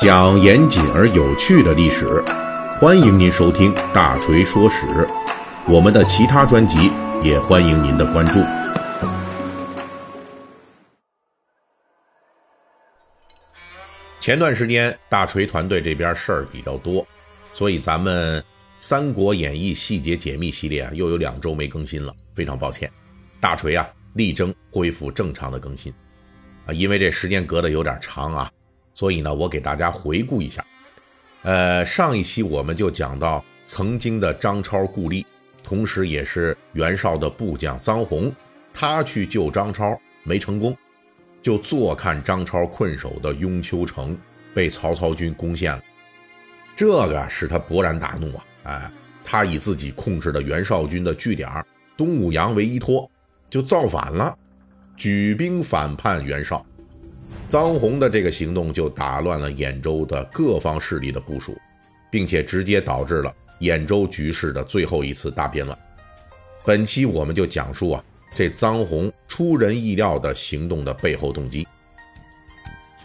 讲严谨而有趣的历史，欢迎您收听《大锤说史》。我们的其他专辑也欢迎您的关注。前段时间大锤团队这边事儿比较多，所以咱们《三国演义》细节解密系列啊，又有两周没更新了，非常抱歉。大锤啊，力争恢复正常的更新啊，因为这时间隔得有点长啊，所以呢，我给大家回顾一下。呃，上一期我们就讲到曾经的张超故吏，同时也是袁绍的部将臧洪，他去救张超没成功。就坐看张超困守的雍丘城被曹操军攻陷了，这个使他勃然大怒啊！哎，他以自己控制的袁绍军的据点东武阳为依托，就造反了，举兵反叛袁绍。臧洪的这个行动就打乱了兖州的各方势力的部署，并且直接导致了兖州局势的最后一次大变乱。本期我们就讲述啊。这臧洪出人意料的行动的背后动机。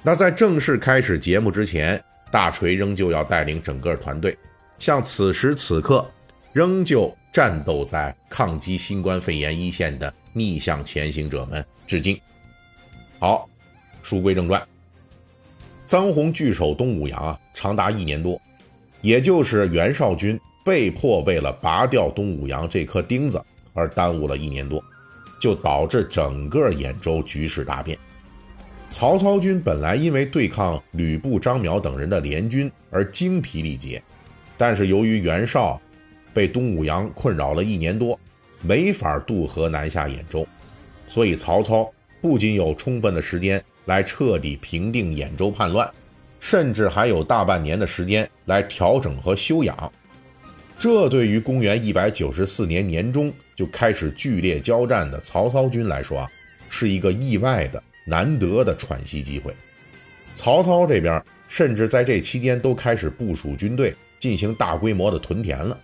那在正式开始节目之前，大锤仍旧要带领整个团队，向此时此刻仍旧战斗在抗击新冠肺炎一线的逆向前行者们致敬。好，书归正传，臧洪据守东武阳啊，长达一年多，也就是袁绍军被迫为了拔掉东武阳这颗钉子而耽误了一年多。就导致整个兖州局势大变。曹操军本来因为对抗吕布、张邈等人的联军而精疲力竭，但是由于袁绍被东武阳困扰了一年多，没法渡河南下兖州，所以曹操不仅有充分的时间来彻底平定兖州叛乱，甚至还有大半年的时间来调整和休养。这对于公元一百九十四年年中就开始剧烈交战的曹操军来说啊，是一个意外的、难得的喘息机会。曹操这边甚至在这期间都开始部署军队进行大规模的屯田了，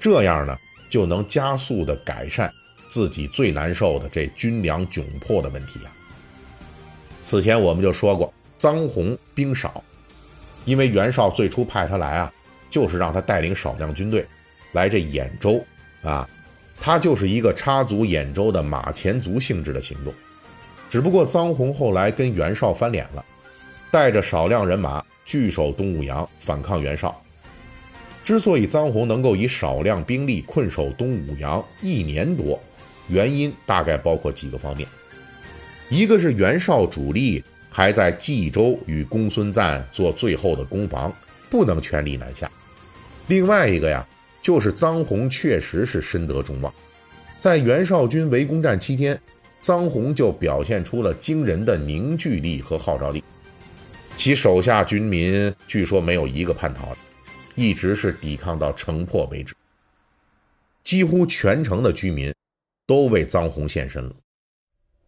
这样呢就能加速的改善自己最难受的这军粮窘迫的问题啊。此前我们就说过，臧洪兵少，因为袁绍最初派他来啊。就是让他带领少量军队来这兖州啊，他就是一个插足兖州的马前卒性质的行动。只不过臧洪后来跟袁绍翻脸了，带着少量人马据守东武阳反抗袁绍。之所以臧洪能够以少量兵力困守东武阳一年多，原因大概包括几个方面：一个是袁绍主力还在冀州与公孙瓒做最后的攻防，不能全力南下。另外一个呀，就是臧洪确实是深得众望，在袁绍军围攻战期间，臧洪就表现出了惊人的凝聚力和号召力，其手下军民据说没有一个叛逃的，一直是抵抗到城破为止，几乎全城的居民都为臧洪献身了。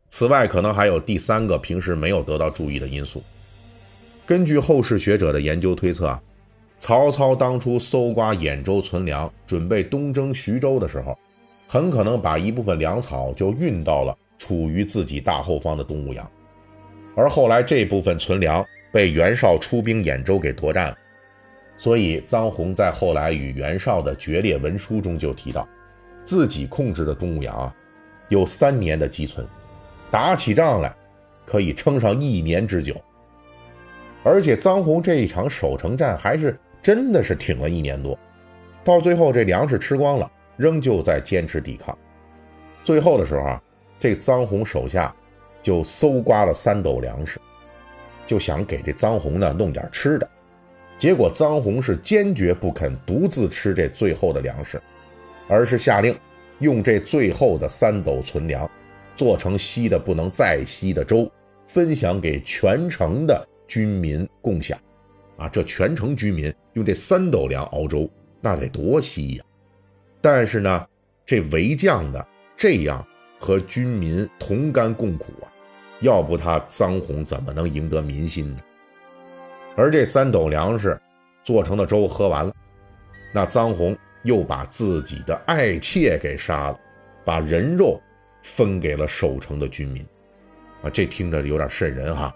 此外，可能还有第三个平时没有得到注意的因素，根据后世学者的研究推测啊。曹操当初搜刮兖州存粮，准备东征徐州的时候，很可能把一部分粮草就运到了处于自己大后方的东吴阳，而后来这部分存粮被袁绍出兵兖州给夺占了。所以臧洪在后来与袁绍的决裂文书中就提到，自己控制的东吴阳啊，有三年的积存，打起仗来可以撑上一年之久。而且臧洪这一场守城战还是。真的是挺了一年多，到最后这粮食吃光了，仍旧在坚持抵抗。最后的时候啊，这臧洪手下就搜刮了三斗粮食，就想给这臧洪呢弄点吃的。结果臧洪是坚决不肯独自吃这最后的粮食，而是下令用这最后的三斗存粮，做成稀的不能再稀的粥，分享给全城的军民共享。啊，这全城居民用这三斗粮熬粥，那得多稀呀！但是呢，这为将的这样和军民同甘共苦啊，要不他臧洪怎么能赢得民心呢？而这三斗粮食做成的粥喝完了，那臧洪又把自己的爱妾给杀了，把人肉分给了守城的军民。啊，这听着有点瘆人哈！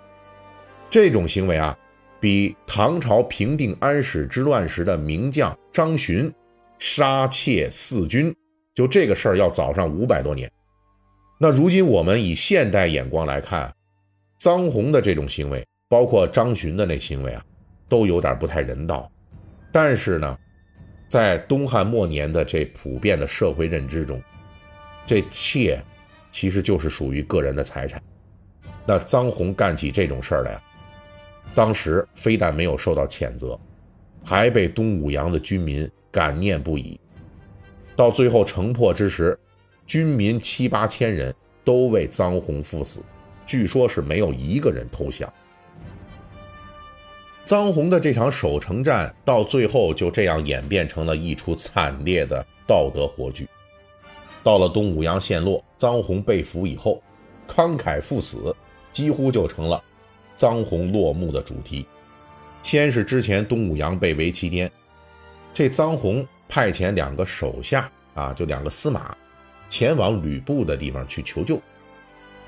这种行为啊。比唐朝平定安史之乱时的名将张巡杀妾四军，就这个事儿要早上五百多年。那如今我们以现代眼光来看，臧洪的这种行为，包括张巡的那行为啊，都有点不太人道。但是呢，在东汉末年的这普遍的社会认知中，这妾其实就是属于个人的财产。那臧洪干起这种事儿来，当时非但没有受到谴责，还被东武阳的军民感念不已。到最后城破之时，军民七八千人都为臧洪赴死，据说是没有一个人投降。臧洪的这场守城战到最后就这样演变成了一出惨烈的道德火炬。到了东武阳陷落，臧洪被俘以后，慷慨赴死。几乎就成了臧洪落幕的主题。先是之前东武阳被围七天，这臧洪派遣两个手下啊，就两个司马，前往吕布的地方去求救。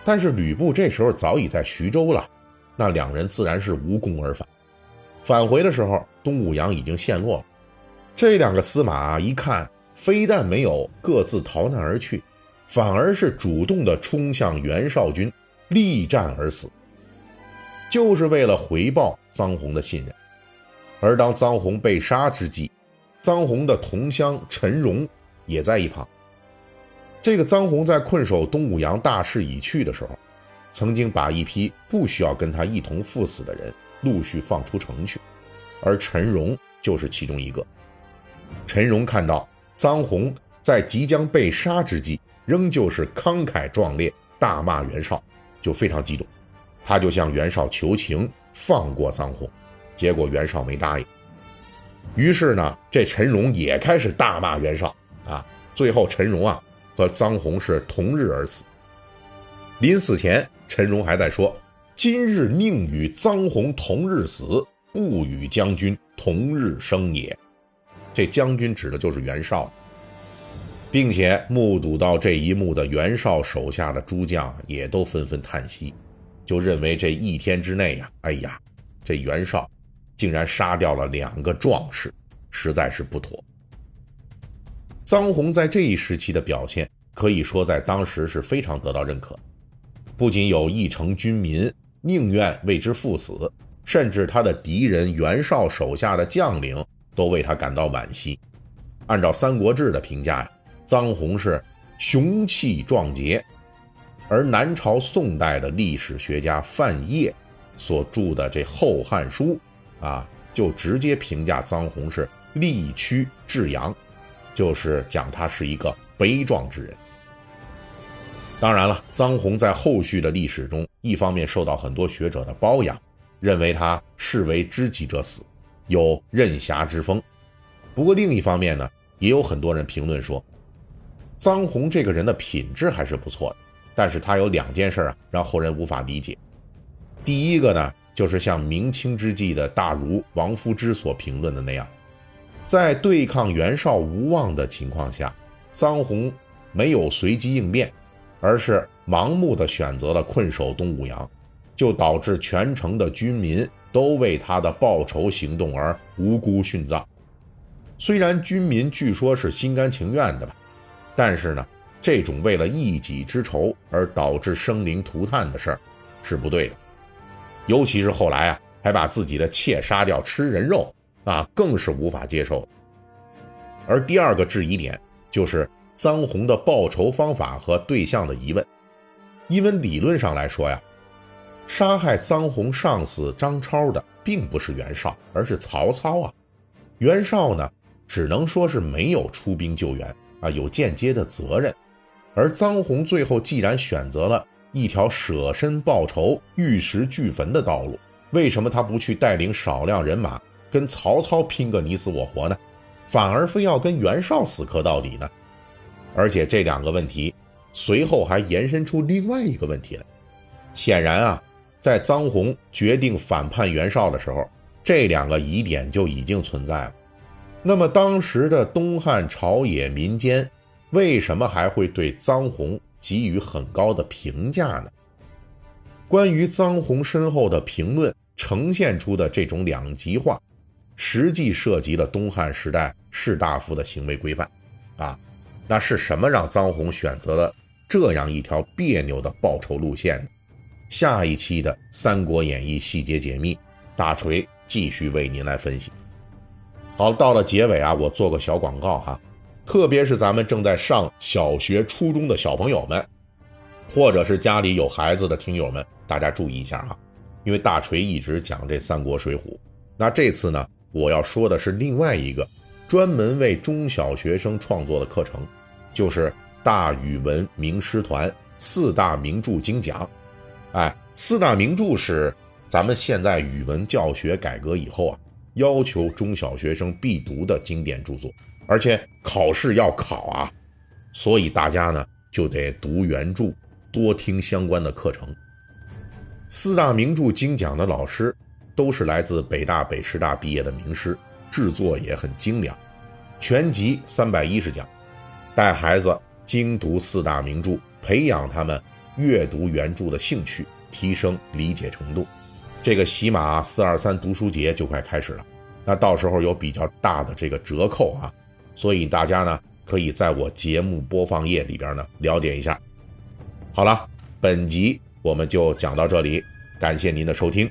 但是吕布这时候早已在徐州了，那两人自然是无功而返。返回的时候，东武阳已经陷落了。这两个司马一看，非但没有各自逃难而去，反而是主动的冲向袁绍军。力战而死，就是为了回报臧洪的信任。而当臧洪被杀之际，臧洪的同乡陈荣也在一旁。这个臧洪在困守东武阳大势已去的时候，曾经把一批不需要跟他一同赴死的人陆续放出城去，而陈荣就是其中一个。陈荣看到臧洪在即将被杀之际，仍旧是慷慨壮烈，大骂袁绍。就非常激动，他就向袁绍求情放过臧洪，结果袁绍没答应。于是呢，这陈荣也开始大骂袁绍啊。最后陈荣啊和臧洪是同日而死。临死前，陈荣还在说：“今日宁与臧洪同日死，不与将军同日生也。”这将军指的就是袁绍。并且目睹到这一幕的袁绍手下的诸将也都纷纷叹息，就认为这一天之内呀，哎呀，这袁绍竟然杀掉了两个壮士，实在是不妥。臧洪在这一时期的表现，可以说在当时是非常得到认可，不仅有一城军民宁愿为之赴死，甚至他的敌人袁绍手下的将领都为他感到惋惜。按照《三国志》的评价呀。臧洪是雄气壮杰，而南朝宋代的历史学家范晔所著的这《后汉书》啊，就直接评价臧洪是力屈志扬，就是讲他是一个悲壮之人。当然了，臧洪在后续的历史中，一方面受到很多学者的褒扬，认为他视为知己者死，有任侠之风。不过另一方面呢，也有很多人评论说。臧洪这个人的品质还是不错的，但是他有两件事啊，让后人无法理解。第一个呢，就是像明清之际的大儒王夫之所评论的那样，在对抗袁绍无望的情况下，臧洪没有随机应变，而是盲目的选择了困守东武阳，就导致全城的军民都为他的报仇行动而无辜殉葬。虽然军民据说是心甘情愿的吧。但是呢，这种为了一己之仇而导致生灵涂炭的事儿是不对的，尤其是后来啊，还把自己的妾杀掉吃人肉啊，更是无法接受。而第二个质疑点就是臧洪的报仇方法和对象的疑问，因为理论上来说呀，杀害臧洪上司张超的并不是袁绍，而是曹操啊，袁绍呢，只能说是没有出兵救援。啊，有间接的责任，而臧洪最后既然选择了一条舍身报仇、玉石俱焚的道路，为什么他不去带领少量人马跟曹操拼个你死我活呢？反而非要跟袁绍死磕到底呢？而且这两个问题随后还延伸出另外一个问题来。显然啊，在臧洪决定反叛袁绍的时候，这两个疑点就已经存在了。那么当时的东汉朝野民间，为什么还会对臧洪给予很高的评价呢？关于臧洪身后的评论呈现出的这种两极化，实际涉及了东汉时代士大夫的行为规范，啊，那是什么让臧洪选择了这样一条别扭的报仇路线呢？下一期的《三国演义》细节解密，大锤继续为您来分析。好，到了结尾啊，我做个小广告哈，特别是咱们正在上小学、初中的小朋友们，或者是家里有孩子的听友们，大家注意一下哈，因为大锤一直讲这三国、水浒，那这次呢，我要说的是另外一个专门为中小学生创作的课程，就是大语文名师团四大名著精讲。哎，四大名著是咱们现在语文教学改革以后啊。要求中小学生必读的经典著作，而且考试要考啊，所以大家呢就得读原著，多听相关的课程。四大名著精讲的老师都是来自北大、北师大毕业的名师，制作也很精良，全集三百一十讲，带孩子精读四大名著，培养他们阅读原著的兴趣，提升理解程度。这个喜马四二三读书节就快开始了，那到时候有比较大的这个折扣啊，所以大家呢可以在我节目播放页里边呢了解一下。好了，本集我们就讲到这里，感谢您的收听。